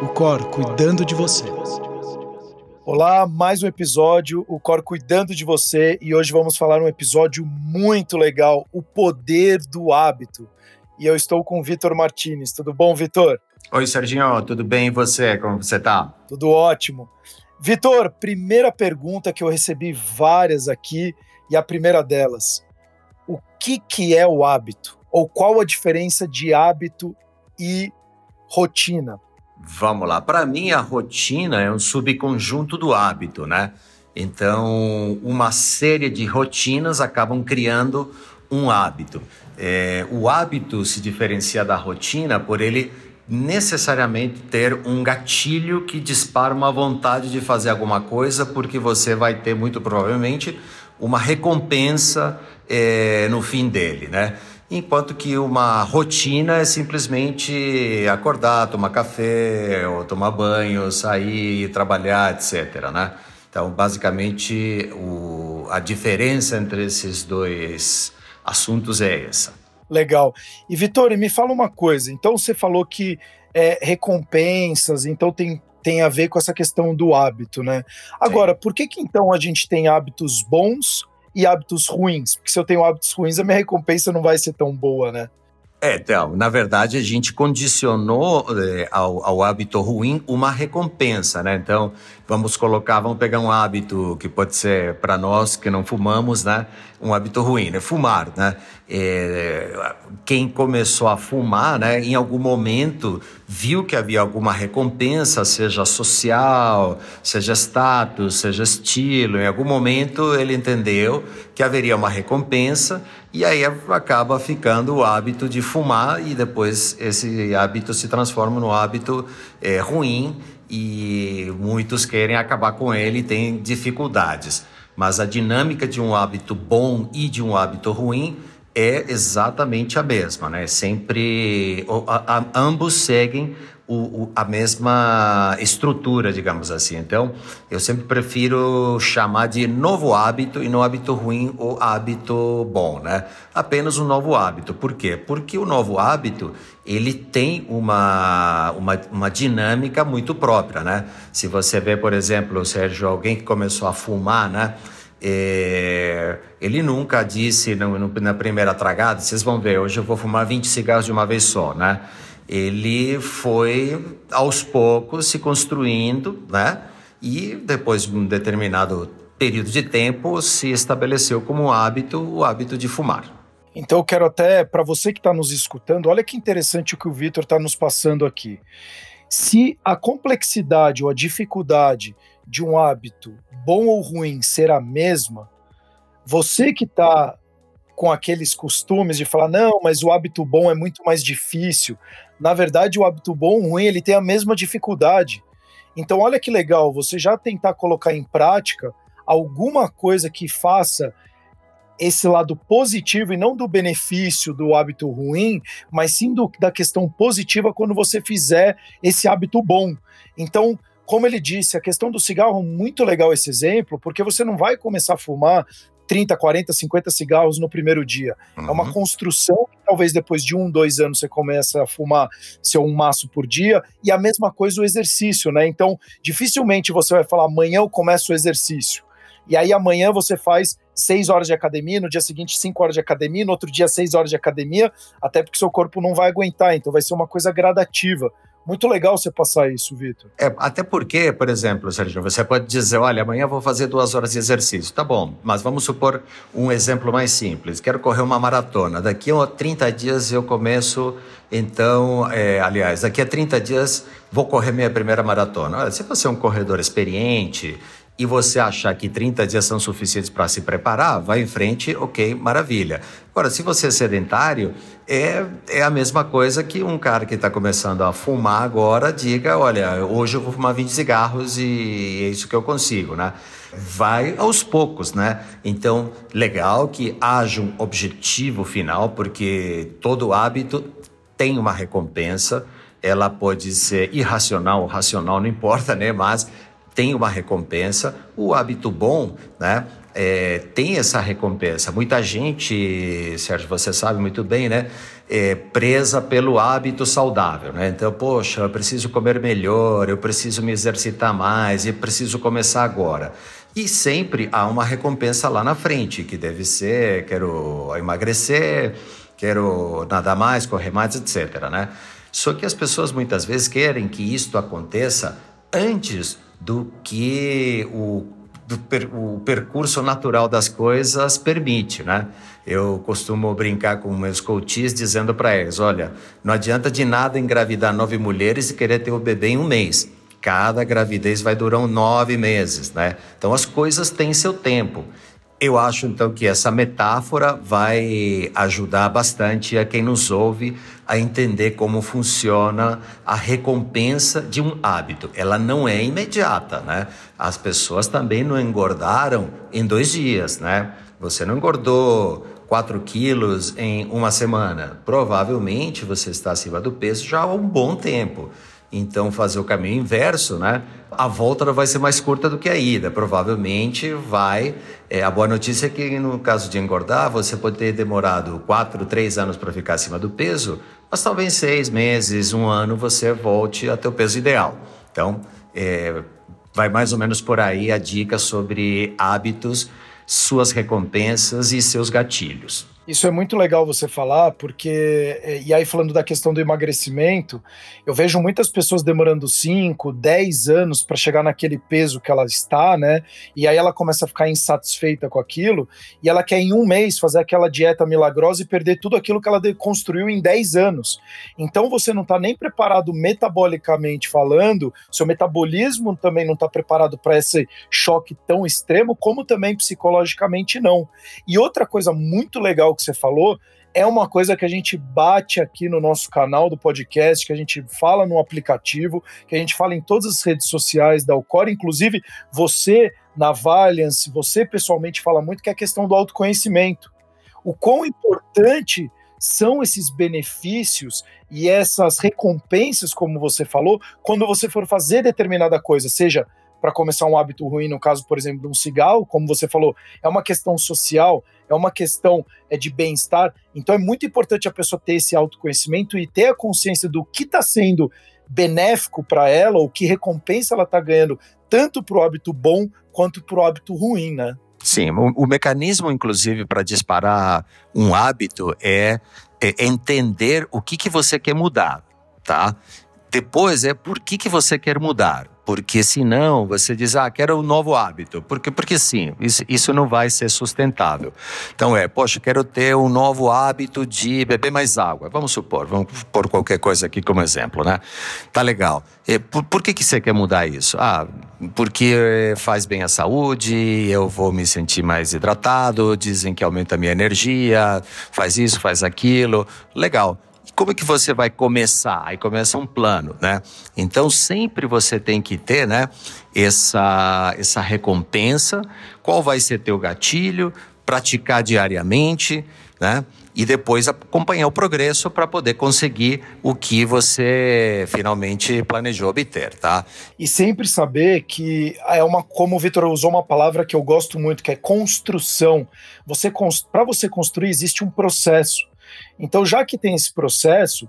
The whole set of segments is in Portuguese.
o Cor cuidando de você. Olá, mais um episódio, o Cor cuidando de você, e hoje vamos falar um episódio muito legal, o poder do hábito. E eu estou com o Vitor Martinez. Tudo bom, Vitor? Oi, Serginho, tudo bem e você? Como você tá? Tudo ótimo. Vitor, primeira pergunta que eu recebi várias aqui, e a primeira delas: o que, que é o hábito? Ou qual a diferença de hábito e rotina? Vamos lá. Para mim, a rotina é um subconjunto do hábito, né? Então, uma série de rotinas acabam criando um hábito. É, o hábito se diferencia da rotina por ele necessariamente ter um gatilho que dispara uma vontade de fazer alguma coisa, porque você vai ter muito provavelmente uma recompensa é, no fim dele, né? Enquanto que uma rotina é simplesmente acordar, tomar café, ou tomar banho, sair, trabalhar, etc. Né? Então, basicamente, o, a diferença entre esses dois assuntos é essa. Legal. E Vitor, me fala uma coisa. Então, você falou que é, recompensas, então tem, tem a ver com essa questão do hábito, né? Agora, Sim. por que, que então a gente tem hábitos bons e hábitos ruins. Porque se eu tenho hábitos ruins, a minha recompensa não vai ser tão boa, né? É, então, na verdade, a gente condicionou é, ao, ao, hábito ruim uma recompensa, né? Então, vamos colocar, vamos pegar um hábito que pode ser para nós que não fumamos, né? Um hábito ruim, né? Fumar, né? É, quem começou a fumar, né? Em algum momento viu que havia alguma recompensa, seja social, seja status, seja estilo. Em algum momento ele entendeu que haveria uma recompensa e aí acaba ficando o hábito de fumar e depois esse hábito se transforma no hábito é, ruim e muitos querem acabar com ele e têm dificuldades. Mas a dinâmica de um hábito bom e de um hábito ruim é exatamente a mesma, né? Sempre a, a, ambos seguem o, o, a mesma estrutura, digamos assim. Então, eu sempre prefiro chamar de novo hábito e no hábito ruim o hábito bom, né? Apenas um novo hábito. Por quê? Porque o novo hábito ele tem uma, uma, uma dinâmica muito própria, né? Se você vê, por exemplo, Sérgio, alguém que começou a fumar, né? É, ele nunca disse no, no, na primeira tragada, vocês vão ver, hoje eu vou fumar 20 cigarros de uma vez só, né? ele foi aos poucos se construindo, né? E depois de um determinado período de tempo se estabeleceu como hábito o hábito de fumar. Então eu quero até para você que está nos escutando, olha que interessante o que o Vitor está nos passando aqui. Se a complexidade ou a dificuldade de um hábito, bom ou ruim, ser a mesma, você que está com aqueles costumes de falar, não, mas o hábito bom é muito mais difícil. Na verdade, o hábito bom ou ruim, ele tem a mesma dificuldade. Então, olha que legal, você já tentar colocar em prática alguma coisa que faça esse lado positivo e não do benefício do hábito ruim, mas sim do, da questão positiva quando você fizer esse hábito bom. Então, como ele disse, a questão do cigarro, muito legal esse exemplo, porque você não vai começar a fumar 30, 40, 50 cigarros no primeiro dia. Uhum. É uma uhum. construção que talvez depois de um, dois anos você começa a fumar seu um maço por dia, e a mesma coisa o exercício, né? Então, dificilmente você vai falar, amanhã eu começo o exercício. E aí amanhã você faz seis horas de academia, no dia seguinte cinco horas de academia, no outro dia seis horas de academia, até porque seu corpo não vai aguentar, então vai ser uma coisa gradativa. Muito legal você passar isso, Vitor. É, até porque, por exemplo, Sérgio, você pode dizer, olha, amanhã vou fazer duas horas de exercício. Tá bom, mas vamos supor um exemplo mais simples. Quero correr uma maratona. Daqui a 30 dias eu começo, então, é, aliás, daqui a 30 dias vou correr minha primeira maratona. Olha, se você é um corredor experiente, e você achar que 30 dias são suficientes para se preparar, vai em frente, ok, maravilha. Agora, se você é sedentário, é, é a mesma coisa que um cara que está começando a fumar agora diga: olha, hoje eu vou fumar 20 cigarros e é isso que eu consigo, né? Vai aos poucos, né? Então, legal que haja um objetivo final, porque todo hábito tem uma recompensa. Ela pode ser irracional ou racional, não importa, né? Mas tem uma recompensa. O hábito bom, né? é, tem essa recompensa. Muita gente, Sérgio, você sabe muito bem, né? É, presa pelo hábito saudável, né? Então, poxa, eu preciso comer melhor, eu preciso me exercitar mais, eu preciso começar agora. E sempre há uma recompensa lá na frente, que deve ser, quero emagrecer, quero nadar mais, correr mais, etc, né? Só que as pessoas muitas vezes querem que isto aconteça antes do que o, do per, o percurso natural das coisas permite, né? Eu costumo brincar com meus coaches dizendo para eles, olha, não adianta de nada engravidar nove mulheres e querer ter o bebê em um mês. Cada gravidez vai durar nove meses, né? Então as coisas têm seu tempo. Eu acho então que essa metáfora vai ajudar bastante a quem nos ouve a entender como funciona a recompensa de um hábito. Ela não é imediata, né? As pessoas também não engordaram em dois dias, né? Você não engordou 4 quilos em uma semana. Provavelmente você está acima do peso já há um bom tempo. Então, fazer o caminho inverso, né? A volta vai ser mais curta do que a ida. Provavelmente vai. É, a boa notícia é que, no caso de engordar, você pode ter demorado quatro, três anos para ficar acima do peso, mas talvez seis meses, um ano, você volte ao teu peso ideal. Então, é, vai mais ou menos por aí a dica sobre hábitos, suas recompensas e seus gatilhos. Isso é muito legal você falar, porque, é, e aí falando da questão do emagrecimento, eu vejo muitas pessoas demorando 5, 10 anos para chegar naquele peso que ela está, né? E aí ela começa a ficar insatisfeita com aquilo, e ela quer em um mês fazer aquela dieta milagrosa e perder tudo aquilo que ela construiu em 10 anos. Então você não está nem preparado metabolicamente falando, seu metabolismo também não está preparado para esse choque tão extremo, como também psicologicamente não. E outra coisa muito legal que você falou, é uma coisa que a gente bate aqui no nosso canal do podcast, que a gente fala no aplicativo, que a gente fala em todas as redes sociais da Alcor, inclusive você na Valiance, você pessoalmente fala muito que é a questão do autoconhecimento. O quão importante são esses benefícios e essas recompensas, como você falou, quando você for fazer determinada coisa, seja para começar um hábito ruim, no caso, por exemplo, de um cigarro, como você falou, é uma questão social, é uma questão é, de bem-estar. Então é muito importante a pessoa ter esse autoconhecimento e ter a consciência do que está sendo benéfico para ela, ou que recompensa ela está ganhando, tanto para o hábito bom quanto para o hábito ruim, né? Sim, o, o mecanismo, inclusive, para disparar um hábito é, é entender o que, que você quer mudar, tá? Depois é por que, que você quer mudar porque senão você diz, ah, quero um novo hábito, porque, porque sim, isso, isso não vai ser sustentável. Então é, poxa, quero ter um novo hábito de beber mais água, vamos supor, vamos pôr qualquer coisa aqui como exemplo, né? Tá legal. E por, por que, que você quer mudar isso? Ah, porque faz bem à saúde, eu vou me sentir mais hidratado, dizem que aumenta a minha energia, faz isso, faz aquilo, legal como é que você vai começar? Aí começa um plano, né? Então sempre você tem que ter, né, essa, essa recompensa, qual vai ser teu gatilho, praticar diariamente, né? E depois acompanhar o progresso para poder conseguir o que você finalmente planejou obter, tá? E sempre saber que é uma, como o Vitor usou uma palavra que eu gosto muito, que é construção. Você para você construir existe um processo. Então, já que tem esse processo,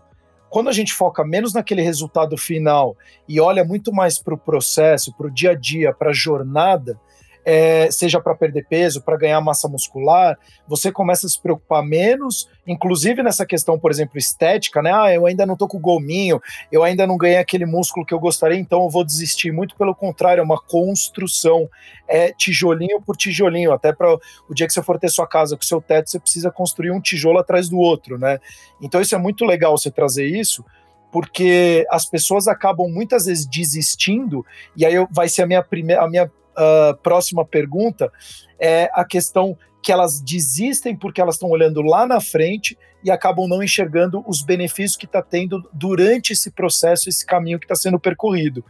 quando a gente foca menos naquele resultado final e olha muito mais para o processo, para o dia a dia, para a jornada, é, seja para perder peso, para ganhar massa muscular, você começa a se preocupar menos, inclusive nessa questão, por exemplo, estética, né? Ah, eu ainda não tô com o gominho, eu ainda não ganhei aquele músculo que eu gostaria, então eu vou desistir. Muito pelo contrário, é uma construção, é tijolinho por tijolinho, até para o dia que você for ter sua casa com seu teto, você precisa construir um tijolo atrás do outro, né? Então isso é muito legal você trazer isso, porque as pessoas acabam muitas vezes desistindo, e aí vai ser a minha primeira, a minha uh, próxima pergunta é a questão que elas desistem porque elas estão olhando lá na frente e acabam não enxergando os benefícios que está tendo durante esse processo, esse caminho que está sendo percorrido.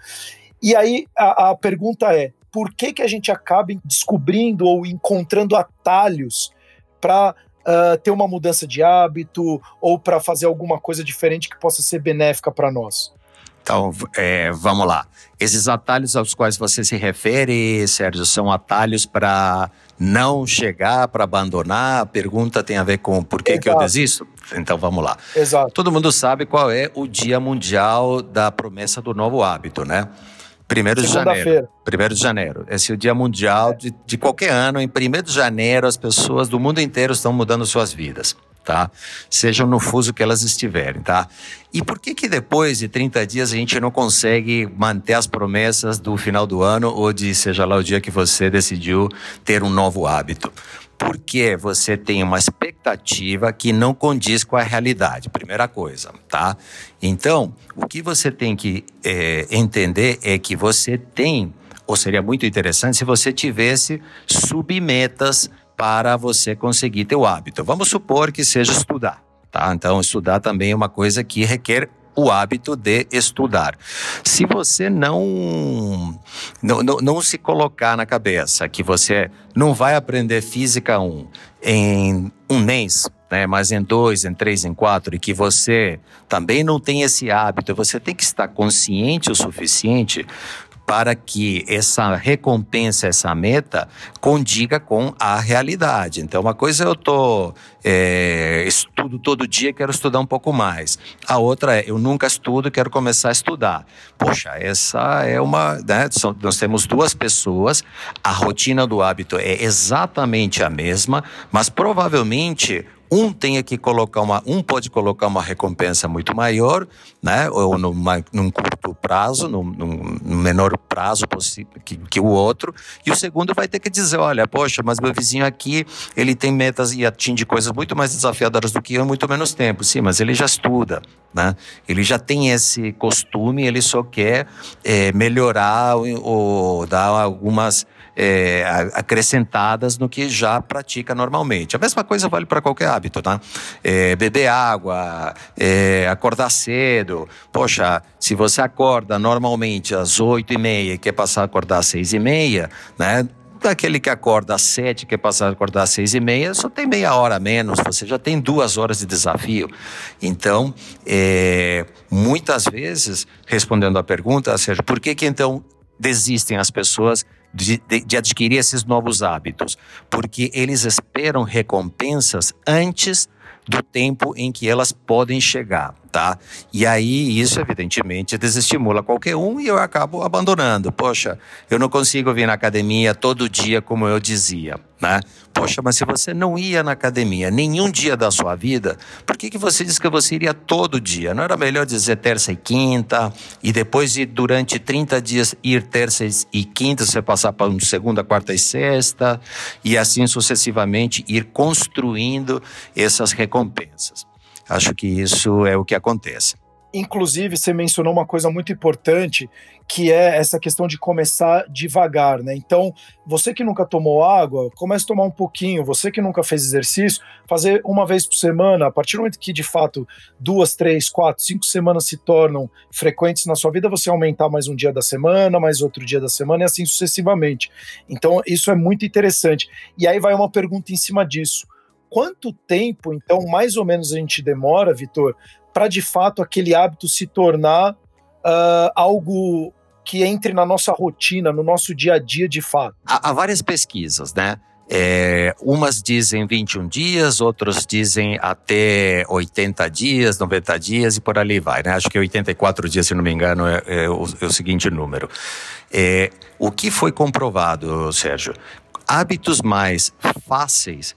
E aí a, a pergunta é: por que, que a gente acaba descobrindo ou encontrando atalhos para uh, ter uma mudança de hábito ou para fazer alguma coisa diferente que possa ser benéfica para nós? Então, é, vamos lá. Esses atalhos aos quais você se refere, Sérgio, são atalhos para não chegar, para abandonar? A pergunta tem a ver com por que, que eu desisto? Então vamos lá. Exato. Todo mundo sabe qual é o Dia Mundial da Promessa do Novo Hábito, né? Primeiro de janeiro. Primeiro de janeiro. Esse é o dia mundial de, de qualquer ano. Em primeiro de janeiro, as pessoas do mundo inteiro estão mudando suas vidas tá? Sejam no fuso que elas estiverem, tá? E por que que depois de 30 dias a gente não consegue manter as promessas do final do ano ou de seja lá o dia que você decidiu ter um novo hábito? Porque você tem uma expectativa que não condiz com a realidade, primeira coisa, tá? Então, o que você tem que é, entender é que você tem, ou seria muito interessante se você tivesse submetas para você conseguir ter o hábito. Vamos supor que seja estudar, tá? Então, estudar também é uma coisa que requer o hábito de estudar. Se você não, não, não, se colocar na cabeça que você não vai aprender física 1 em um mês, né, mas em dois, em três, em quatro, e que você também não tem esse hábito, você tem que estar consciente o suficiente para que essa recompensa, essa meta, condiga com a realidade. Então, uma coisa eu tô é, estudo todo dia, quero estudar um pouco mais. A outra é eu nunca estudo, quero começar a estudar. Poxa, essa é uma, né, nós temos duas pessoas, a rotina do hábito é exatamente a mesma, mas provavelmente um tenha que colocar uma, um pode colocar uma recompensa muito maior, né, ou numa, num curto prazo, num, num menor prazo possível que, que, o outro, e o segundo vai ter que dizer, olha, poxa, mas meu vizinho aqui, ele tem metas e atinge coisas muito mais desafiadoras do que eu muito menos tempo, sim, mas ele já estuda, né, ele já tem esse costume, ele só quer é, melhorar ou, ou dar algumas é, acrescentadas no que já pratica normalmente. A mesma coisa vale para qualquer hábito, tá? É, beber água, é, acordar cedo. Poxa, se você acorda normalmente às oito e meia e quer passar a acordar às seis e meia, né? daquele que acorda às sete, quer passar a acordar às seis e meia, só tem meia hora a menos, você já tem duas horas de desafio. Então, é, muitas vezes, respondendo à pergunta, Sérgio, por que que então desistem as pessoas de, de, de adquirir esses novos hábitos, porque eles esperam recompensas antes do tempo em que elas podem chegar tá? E aí isso evidentemente desestimula qualquer um e eu acabo abandonando. Poxa, eu não consigo vir na academia todo dia como eu dizia, né? Poxa, mas se você não ia na academia nenhum dia da sua vida, por que, que você disse que você iria todo dia? Não era melhor dizer terça e quinta e depois de durante 30 dias ir terça e quinta, você passar para segunda, quarta e sexta e assim sucessivamente ir construindo essas recompensas. Acho que isso é o que acontece. Inclusive, você mencionou uma coisa muito importante, que é essa questão de começar devagar, né? Então, você que nunca tomou água, comece a tomar um pouquinho. Você que nunca fez exercício, fazer uma vez por semana. A partir do momento que, de fato, duas, três, quatro, cinco semanas se tornam frequentes na sua vida, você aumentar mais um dia da semana, mais outro dia da semana e assim sucessivamente. Então, isso é muito interessante. E aí vai uma pergunta em cima disso quanto tempo, então, mais ou menos a gente demora, Vitor, para de fato aquele hábito se tornar uh, algo que entre na nossa rotina, no nosso dia a dia de fato? Há, há várias pesquisas, né? É, umas dizem 21 dias, outros dizem até 80 dias, 90 dias e por ali vai, né? Acho que 84 dias, se não me engano, é, é, o, é o, seguinte número. É, o que foi comprovado, Sérgio? Hábitos mais fáceis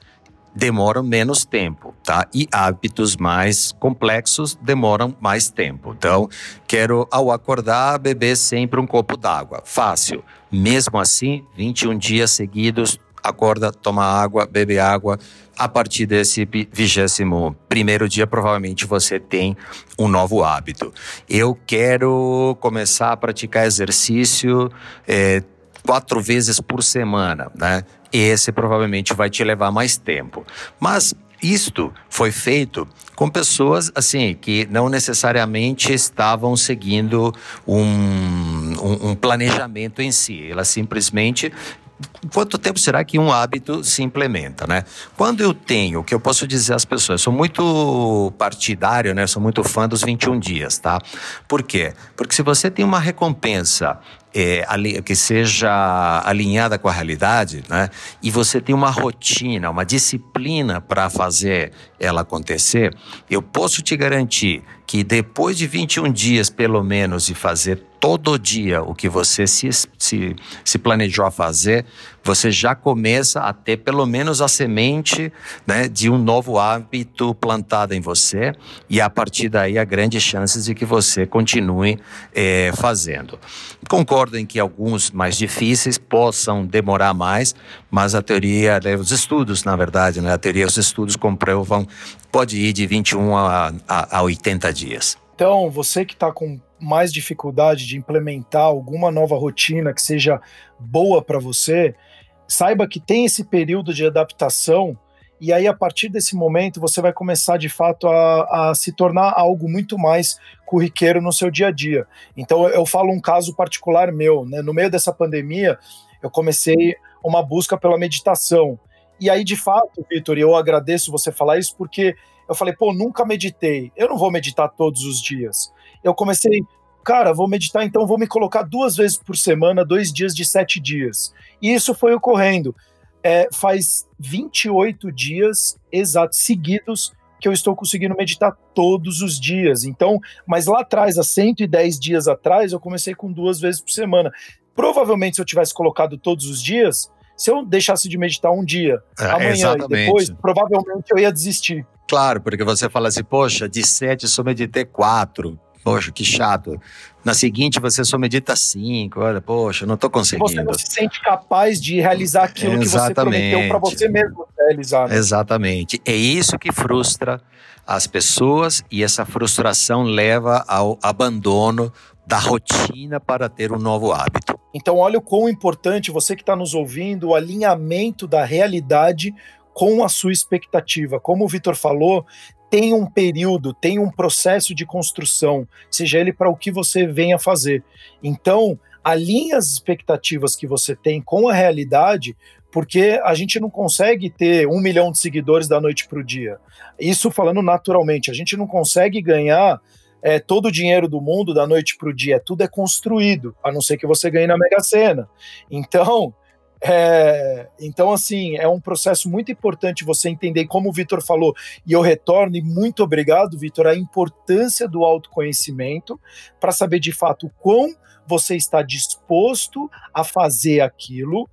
demoram menos tempo, tá? E hábitos mais complexos demoram mais tempo. Então, quero ao acordar beber sempre um copo d'água. Fácil. Mesmo assim, 21 dias seguidos, acorda, toma água, bebe água. A partir desse vigésimo primeiro dia, provavelmente você tem um novo hábito. Eu quero começar a praticar exercício é, quatro vezes por semana, né? esse provavelmente vai te levar mais tempo. Mas isto foi feito com pessoas assim que não necessariamente estavam seguindo um, um, um planejamento em si. Elas simplesmente quanto tempo será que um hábito se implementa, né? Quando eu tenho, o que eu posso dizer às pessoas, sou muito partidário, né? Sou muito fã dos 21 dias, tá? Por quê? Porque se você tem uma recompensa é, que seja alinhada com a realidade, né? E você tem uma rotina, uma disciplina para fazer ela acontecer, eu posso te garantir que depois de 21 dias, pelo menos, de fazer todo dia o que você se, se, se planejou a fazer, você já começa a ter pelo menos a semente né, de um novo hábito plantado em você e a partir daí há grandes chances de que você continue é, fazendo. Concordo em que alguns mais difíceis possam demorar mais, mas a teoria, né, os estudos, na verdade, né, a teoria, os estudos comprovam, pode ir de 21 a, a, a 80 dias. Então, você que está com mais dificuldade de implementar alguma nova rotina que seja boa para você, saiba que tem esse período de adaptação e aí a partir desse momento você vai começar de fato a, a, se tornar algo muito mais corriqueiro no seu dia a dia. Então eu falo um caso particular meu, né? No meio dessa pandemia eu comecei uma busca pela meditação e aí de fato, Vitor, eu agradeço você falar isso porque eu falei, pô, nunca meditei. Eu não vou meditar todos os dias eu comecei, cara, vou meditar, então vou me colocar duas vezes por semana, dois dias de sete dias. E isso foi ocorrendo. É, faz 28 dias exatos, seguidos, que eu estou conseguindo meditar todos os dias. Então, mas lá atrás, há 110 dias atrás, eu comecei com duas vezes por semana. Provavelmente, se eu tivesse colocado todos os dias, se eu deixasse de meditar um dia, é, amanhã exatamente. e depois, provavelmente eu ia desistir. Claro, porque você fala assim, poxa, de sete só meditei quatro. Poxa, que chato. Na seguinte, você só medita cinco. Olha, poxa, não estou conseguindo. Você não se sente capaz de realizar aquilo Exatamente. que você prometeu para você mesmo realizar. Né? Exatamente. É isso que frustra as pessoas e essa frustração leva ao abandono da rotina para ter um novo hábito. Então, olha o quão importante você que está nos ouvindo, o alinhamento da realidade com a sua expectativa. Como o Vitor falou, tem um período, tem um processo de construção, seja ele para o que você venha fazer. Então, alinhe as expectativas que você tem com a realidade, porque a gente não consegue ter um milhão de seguidores da noite para o dia. Isso falando naturalmente, a gente não consegue ganhar é, todo o dinheiro do mundo da noite para o dia. Tudo é construído, a não ser que você ganhe na Mega Sena. Então, é, então, assim, é um processo muito importante você entender, como o Vitor falou, e eu retorno, e muito obrigado, Vitor, a importância do autoconhecimento para saber de fato o quão você está disposto a fazer aquilo.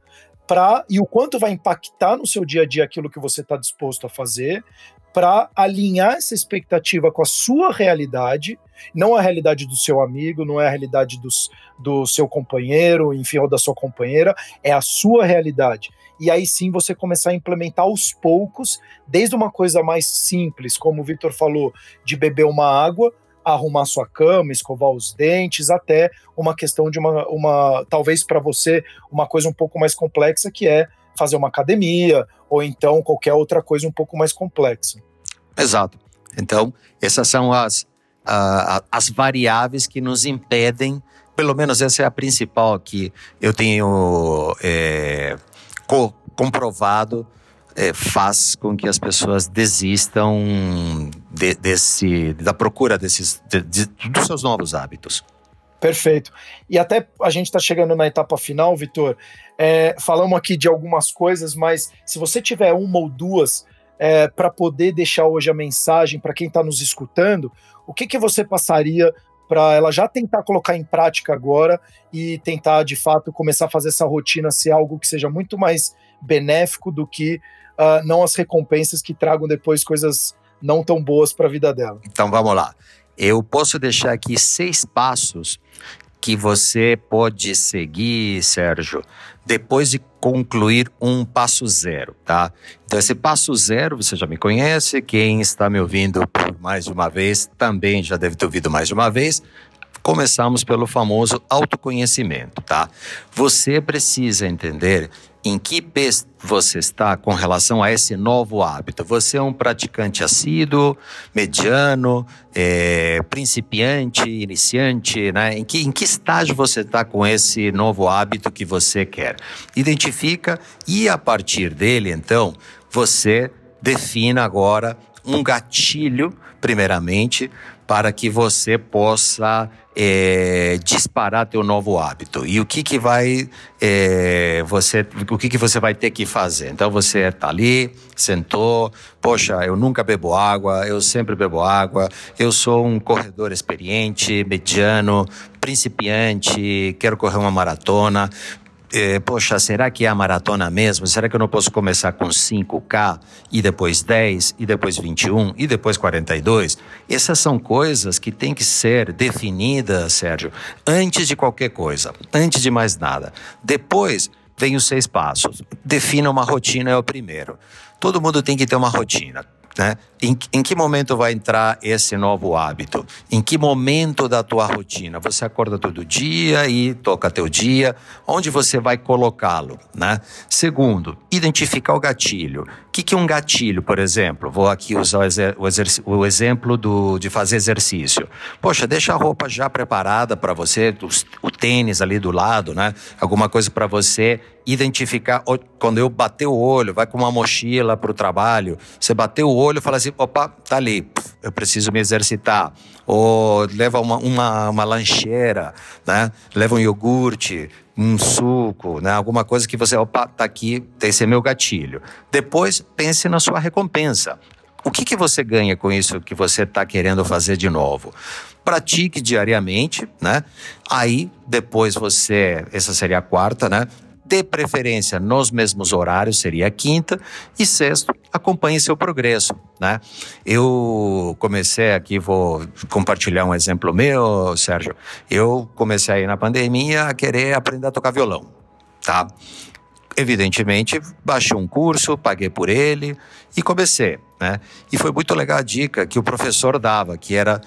Pra, e o quanto vai impactar no seu dia a dia aquilo que você está disposto a fazer, para alinhar essa expectativa com a sua realidade, não a realidade do seu amigo, não é a realidade dos, do seu companheiro, enfim, ou da sua companheira, é a sua realidade. E aí sim você começar a implementar aos poucos, desde uma coisa mais simples, como o Victor falou, de beber uma água, arrumar sua cama, escovar os dentes, até uma questão de uma, uma talvez para você, uma coisa um pouco mais complexa que é fazer uma academia ou então qualquer outra coisa um pouco mais complexa. Exato. Então, essas são as, uh, as variáveis que nos impedem, pelo menos essa é a principal que eu tenho é, co comprovado, é, faz com que as pessoas desistam de, desse, da procura desses, de, de, dos seus novos hábitos. Perfeito. E até a gente está chegando na etapa final, Vitor. É, falamos aqui de algumas coisas, mas se você tiver uma ou duas é, para poder deixar hoje a mensagem para quem está nos escutando, o que, que você passaria para ela já tentar colocar em prática agora e tentar de fato começar a fazer essa rotina ser algo que seja muito mais benéfico do que uh, não as recompensas que tragam depois coisas não tão boas para a vida dela. Então vamos lá. Eu posso deixar aqui seis passos que você pode seguir, Sérgio, depois de concluir um passo zero, tá? Então, esse passo zero, você já me conhece, quem está me ouvindo por mais uma vez também já deve ter ouvido mais uma vez. começamos pelo famoso autoconhecimento, tá? Você precisa entender em que pé você está com relação a esse novo hábito? Você é um praticante assíduo, mediano, é, principiante, iniciante, né? Em que, em que estágio você está com esse novo hábito que você quer? Identifica e a partir dele, então, você defina agora um gatilho, primeiramente, para que você possa é, disparar teu novo hábito. E o que que vai é, você, o que que você vai ter que fazer? Então você está ali, sentou, poxa, eu nunca bebo água, eu sempre bebo água, eu sou um corredor experiente, mediano, principiante, quero correr uma maratona é, poxa, será que é a maratona mesmo? Será que eu não posso começar com 5K e depois 10 e depois 21 e depois 42? Essas são coisas que têm que ser definidas, Sérgio, antes de qualquer coisa, antes de mais nada. Depois vem os seis passos. Defina uma rotina é o primeiro. Todo mundo tem que ter uma rotina. Né? Em, em, que momento vai entrar esse novo hábito? Em que momento da tua rotina? Você acorda todo dia e toca teu dia. Onde você vai colocá-lo? Né? Segundo, identificar o gatilho. O que, que é um gatilho, por exemplo? Vou aqui usar o, o, o exemplo do, de fazer exercício. Poxa, deixa a roupa já preparada para você, o, o tênis ali do lado, né? Alguma coisa para você identificar. Quando eu bater o olho, vai com uma mochila para o trabalho, você bateu o olho fala assim: opa, tá ali, eu preciso me exercitar. Ou leva uma, uma, uma lancheira, né? leva um iogurte, um suco, né? alguma coisa que você, opa, tá aqui, esse é meu gatilho. Depois, pense na sua recompensa. O que, que você ganha com isso que você está querendo fazer de novo? Pratique diariamente, né? Aí, depois você, essa seria a quarta, né? De preferência nos mesmos horários, seria a quinta, e sexto, acompanhe seu progresso, né? Eu comecei aqui, vou compartilhar um exemplo meu, Sérgio. Eu comecei aí na pandemia a querer aprender a tocar violão, tá? Evidentemente, baixei um curso, paguei por ele e comecei, né? E foi muito legal a dica que o professor dava, que era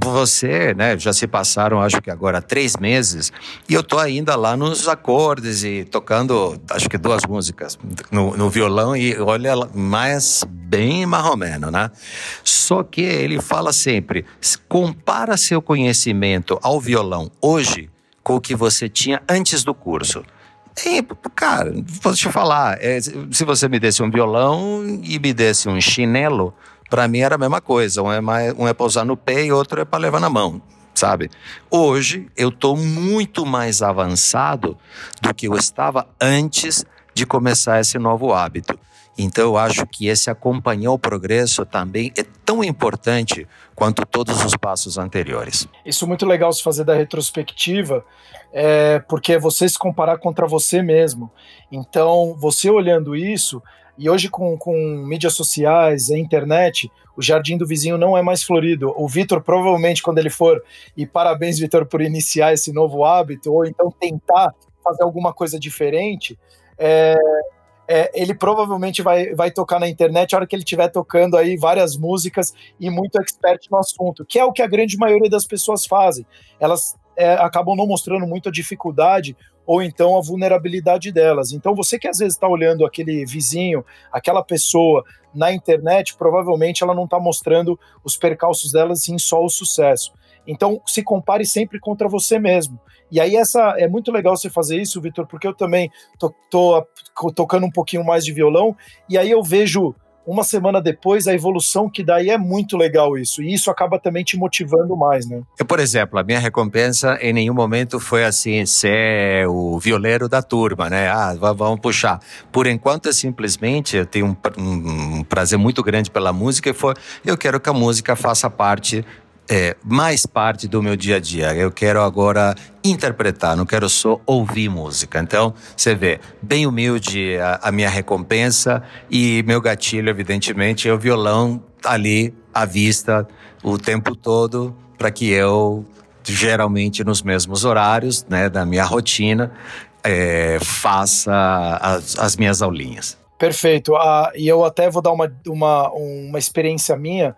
você, né, já se passaram, acho que agora três meses, e eu tô ainda lá nos acordes e tocando, acho que duas músicas no, no violão e olha, mais bem marromeno, né? Só que ele fala sempre, compara seu conhecimento ao violão hoje com o que você tinha antes do curso. E, cara, vou te falar, é, se você me desse um violão e me desse um chinelo, para mim era a mesma coisa. Um é, mais, um é para usar no pé e outro é para levar na mão, sabe? Hoje eu estou muito mais avançado do que eu estava antes de começar esse novo hábito. Então eu acho que esse acompanhar o progresso também é tão importante quanto todos os passos anteriores. Isso é muito legal se fazer da retrospectiva, é, porque é você se comparar contra você mesmo. Então, você olhando isso, e hoje, com, com mídias sociais, a internet, o jardim do vizinho não é mais florido. O Vitor, provavelmente, quando ele for, e parabéns, Vitor, por iniciar esse novo hábito, ou então tentar fazer alguma coisa diferente, é, é, ele provavelmente vai, vai tocar na internet a hora que ele estiver tocando aí várias músicas e muito expert no assunto, que é o que a grande maioria das pessoas fazem. Elas é, acabam não mostrando muito a dificuldade ou então a vulnerabilidade delas. Então você que às vezes está olhando aquele vizinho, aquela pessoa na internet, provavelmente ela não está mostrando os percalços delas, sim só o sucesso. Então se compare sempre contra você mesmo. E aí essa é muito legal você fazer isso, Vitor, porque eu também tô, tô, tocando um pouquinho mais de violão e aí eu vejo uma semana depois, a evolução que e é muito legal isso. E isso acaba também te motivando mais, né? Eu, por exemplo, a minha recompensa em nenhum momento foi assim, ser o violeiro da turma, né? Ah, vamos puxar. Por enquanto, é simplesmente, eu tenho um, um prazer muito grande pela música e foi, eu quero que a música faça parte é, mais parte do meu dia a dia. Eu quero agora interpretar, não quero só ouvir música. Então, você vê, bem humilde a, a minha recompensa e meu gatilho, evidentemente, é o violão ali à vista o tempo todo para que eu geralmente nos mesmos horários, né, da minha rotina, é, faça as, as minhas aulinhas. Perfeito. Ah, e eu até vou dar uma, uma, uma experiência minha.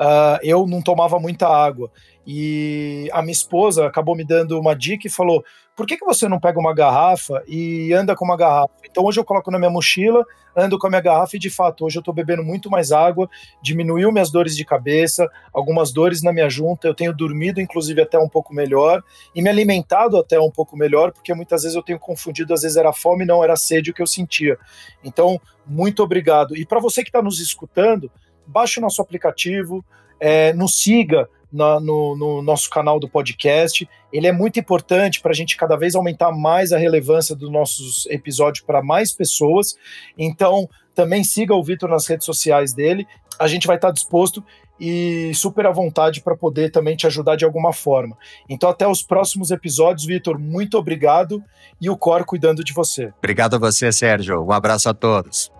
uh, eu não tomava muita água. E a minha esposa acabou me dando uma dica e falou: por que, que você não pega uma garrafa e anda com uma garrafa? Então hoje eu coloco na minha mochila, ando com a minha garrafa e de fato hoje eu estou bebendo muito mais água, diminuiu minhas dores de cabeça, algumas dores na minha junta, eu tenho dormido inclusive até um pouco melhor e me alimentado até um pouco melhor, porque muitas vezes eu tenho confundido, às vezes era fome, não era sede o que eu sentia. Então, muito obrigado. E para você que está nos escutando, baixe o nosso aplicativo, é, nos siga na, no, no, nosso canal do podcast. Ele é muito importante para a gente cada vez aumentar mais a relevância dos nossos episódios para mais pessoas. Então, também siga o Vitor nas redes sociais dele. A gente vai estar disposto e super à vontade para poder também te ajudar de alguma forma. Então, até os próximos episódios, Vitor. Muito obrigado e o Cor cuidando de você. Obrigado a você, Sérgio. Um abraço a todos.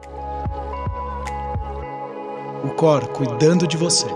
O Cor cuidando de você.